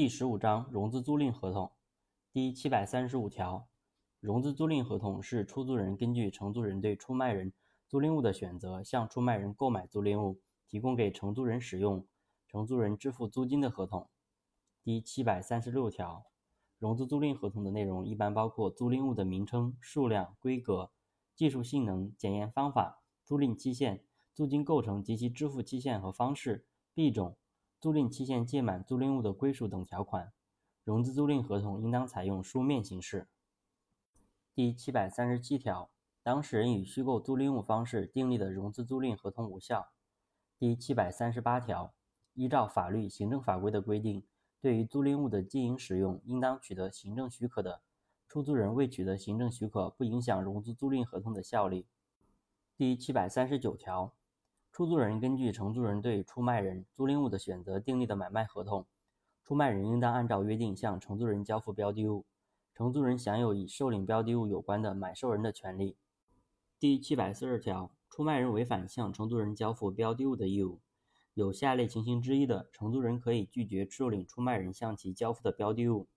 第十五章融资租赁合同第七百三十五条，融资租赁合同是出租人根据承租人对出卖人租赁物的选择，向出卖人购买租赁物，提供给承租人使用，承租人支付租金的合同。第七百三十六条，融资租赁合同的内容一般包括租赁物的名称、数量、规格、技术性能、检验方法、租赁期限、租金构成及其支付期限和方式、币种。租赁期限届满租赁物的归属等条款，融资租赁合同应当采用书面形式。第七百三十七条，当事人以虚构租赁物方式订立的融资租赁合同无效。第七百三十八条，依照法律、行政法规的规定，对于租赁物的经营使用，应当取得行政许可的，出租人未取得行政许可，不影响融资租赁合同的效力。第七百三十九条。出租人根据承租人对出卖人租赁物的选择订立的买卖合同，出卖人应当按照约定向承租人交付标的物，承租人享有与受领标的物有关的买受人的权利。第七百四十条，出卖人违反向承租人交付标的物的义务，有下列情形之一的，承租人可以拒绝受领出卖人向其交付的标的物：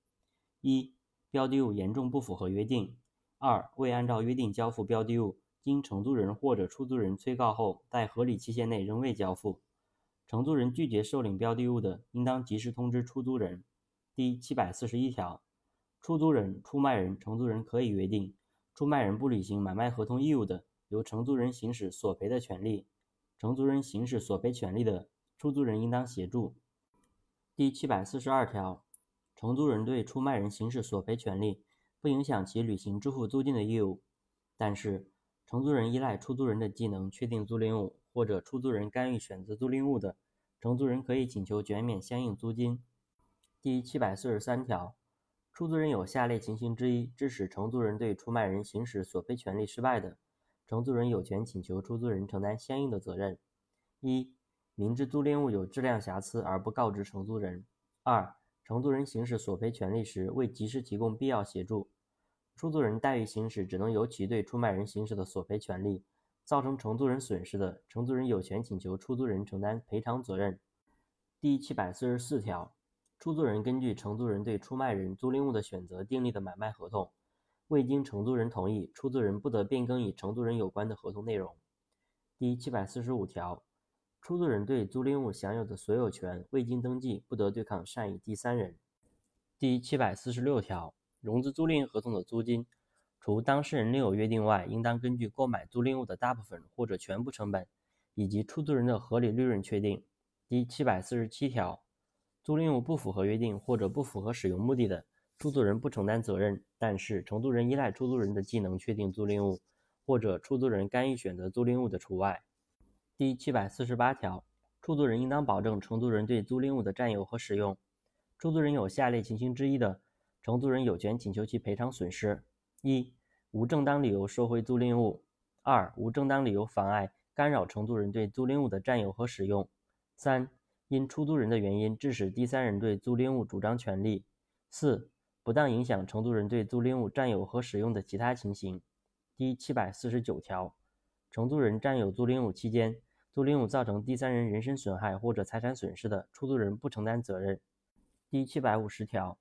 一、标的物严重不符合约定；二、未按照约定交付标的物。经承租人或者出租人催告后，在合理期限内仍未交付，承租人拒绝受领标的物的，应当及时通知出租人。第七百四十一条，出租人、出卖人、承租人可以约定，出卖人不履行买卖合同义务的，由承租人行使索赔的权利；承租人行使索赔权利的，出租人应当协助。第七百四十二条，承租人对出卖人行使索赔权利，不影响其履行支付租金的义务，但是。承租人依赖出租人的技能确定租赁物，或者出租人干预选择租赁物的，承租人可以请求减免相应租金。第七百四十三条，出租人有下列情形之一致使承租人对出卖人行使索赔权利失败的，承租人有权请求出租人承担相应的责任：一、明知租赁物有质量瑕疵而不告知承租人；二、承租人行使索赔权利时未及时提供必要协助。出租人怠于行使只能由其对出卖人行使的索赔权利，造成承租人损失的，承租人有权请求出租人承担赔偿责任。第七百四十四条，出租人根据承租人对出卖人租赁物的选择订立的买卖合同，未经承租人同意，出租人不得变更与承租人有关的合同内容。第七百四十五条，出租人对租赁物享有的所有权未经登记，不得对抗善意第三人。第七百四十六条。融资租赁合同的租金，除当事人另有约定外，应当根据购买租赁物的大部分或者全部成本，以及出租人的合理利润确定。第七百四十七条，租赁物不符合约定或者不符合使用目的的，出租人不承担责任，但是承租人依赖出租人的技能确定租赁物，或者出租人干预选择租赁物的除外。第七百四十八条，出租人应当保证承租人对租赁物的占有和使用。出租人有下列情形之一的。承租人有权请求其赔偿损失：一、无正当理由收回租赁物；二、无正当理由妨碍、干扰承租人对租赁物的占有和使用；三、因出租人的原因致使第三人对租赁物主张权利；四、不当影响承租人对租赁物占有和使用的其他情形。第七百四十九条，承租人占有租赁物期间，租赁物造成第三人人身损害或者财产损失的，出租人不承担责任。第七百五十条。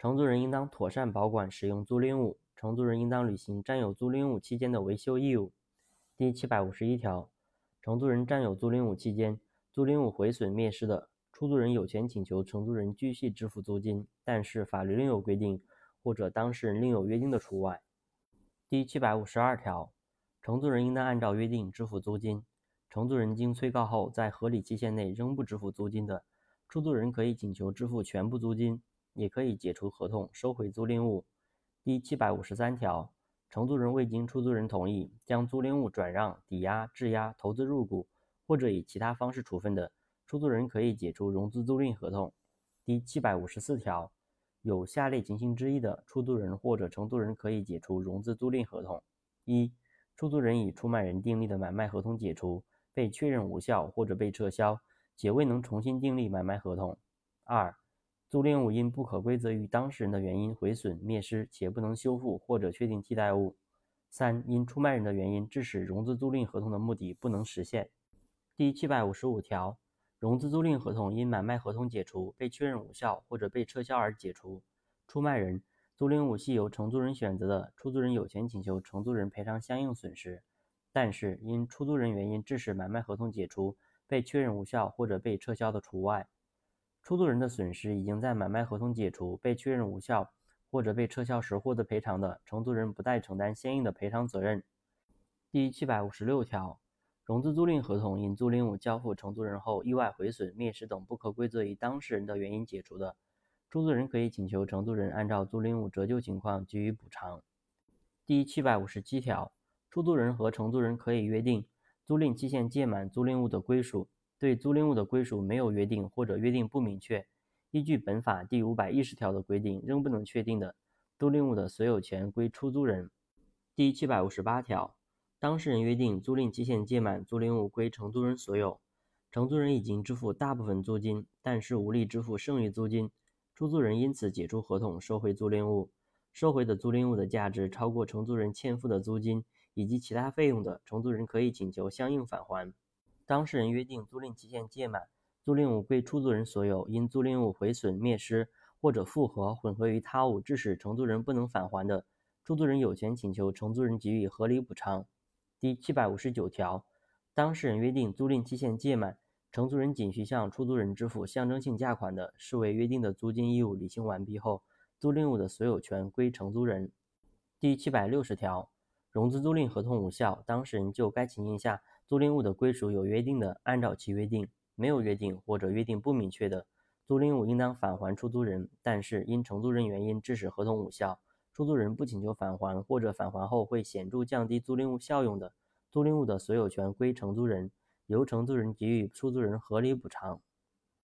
承租人应当妥善保管使用租赁物，承租人应当履行占有租赁物期间的维修义务。第七百五十一条，承租人占有租赁物期间，租赁物毁损灭失的，出租人有权请求承租人继续支付租金，但是法律另有规定或者当事人另有约定的除外。第七百五十二条，承租人应当按照约定支付租金，承租人经催告后在合理期限内仍不支付租金的，出租人可以请求支付全部租金。也可以解除合同，收回租赁物。第七百五十三条，承租人未经出租人同意将租赁物转让、抵押、质押、投资入股或者以其他方式处分的，出租人可以解除融资租赁合同。第七百五十四条，有下列情形之一的，出租人或者承租人可以解除融资租赁合同：一、出租人与出卖人订立的买卖合同解除，被确认无效或者被撤销，且未能重新订立买卖合同；二、租赁物因不可归责于当事人的原因毁损灭失且不能修复或者确定替代物；三、因出卖人的原因致使融资租赁合同的目的不能实现。第七百五十五条，融资租赁合同因买卖合同解除、被确认无效或者被撤销而解除，出卖人租赁物系由承租人选择的，出租人有权请求承租人赔偿相应损失，但是因出租人原因致使买卖合同解除、被确认无效或者被撤销的除外。出租人的损失已经在买卖合同解除、被确认无效或者被撤销时获得赔偿的，承租人不再承担相应的赔偿责任。第七百五十六条，融资租赁合同因租赁物交付承租人后意外毁损、灭失等不可归责于当事人的原因解除的，出租人可以请求承租人按照租赁物折旧情况给予补偿。第七百五十七条，出租人和承租人可以约定租赁期限届满租赁物的归属。对租赁物的归属没有约定或者约定不明确，依据本法第五百一十条的规定，仍不能确定的，租赁物的所有权归出租人。第七百五十八条，当事人约定租赁期限届满，租赁物归承租人所有，承租人已经支付大部分租金，但是无力支付剩余租金，出租人因此解除合同，收回租赁物，收回的租赁物的价值超过承租人欠付的租金以及其他费用的，承租人可以请求相应返还。当事人约定租赁期限届满，租赁物归出租人所有，因租赁物毁损、灭失或者复合、混合于他物，致使承租人不能返还的，出租人有权请求承租人给予合理补偿。第七百五十九条，当事人约定租赁期限届满，承租人仅需向出租人支付象征性价款的，视为约定的租金义务履行完毕后，租赁物的所有权归承租人。第七百六十条，融资租赁合同无效，当事人就该情形下。租赁物的归属有约定的，按照其约定；没有约定或者约定不明确的，租赁物应当返还出租人。但是因承租人原因致使合同无效，出租人不请求返还或者返还后会显著降低租赁物效用的，租赁物的所有权归承租人，由承租人给予出租人合理补偿。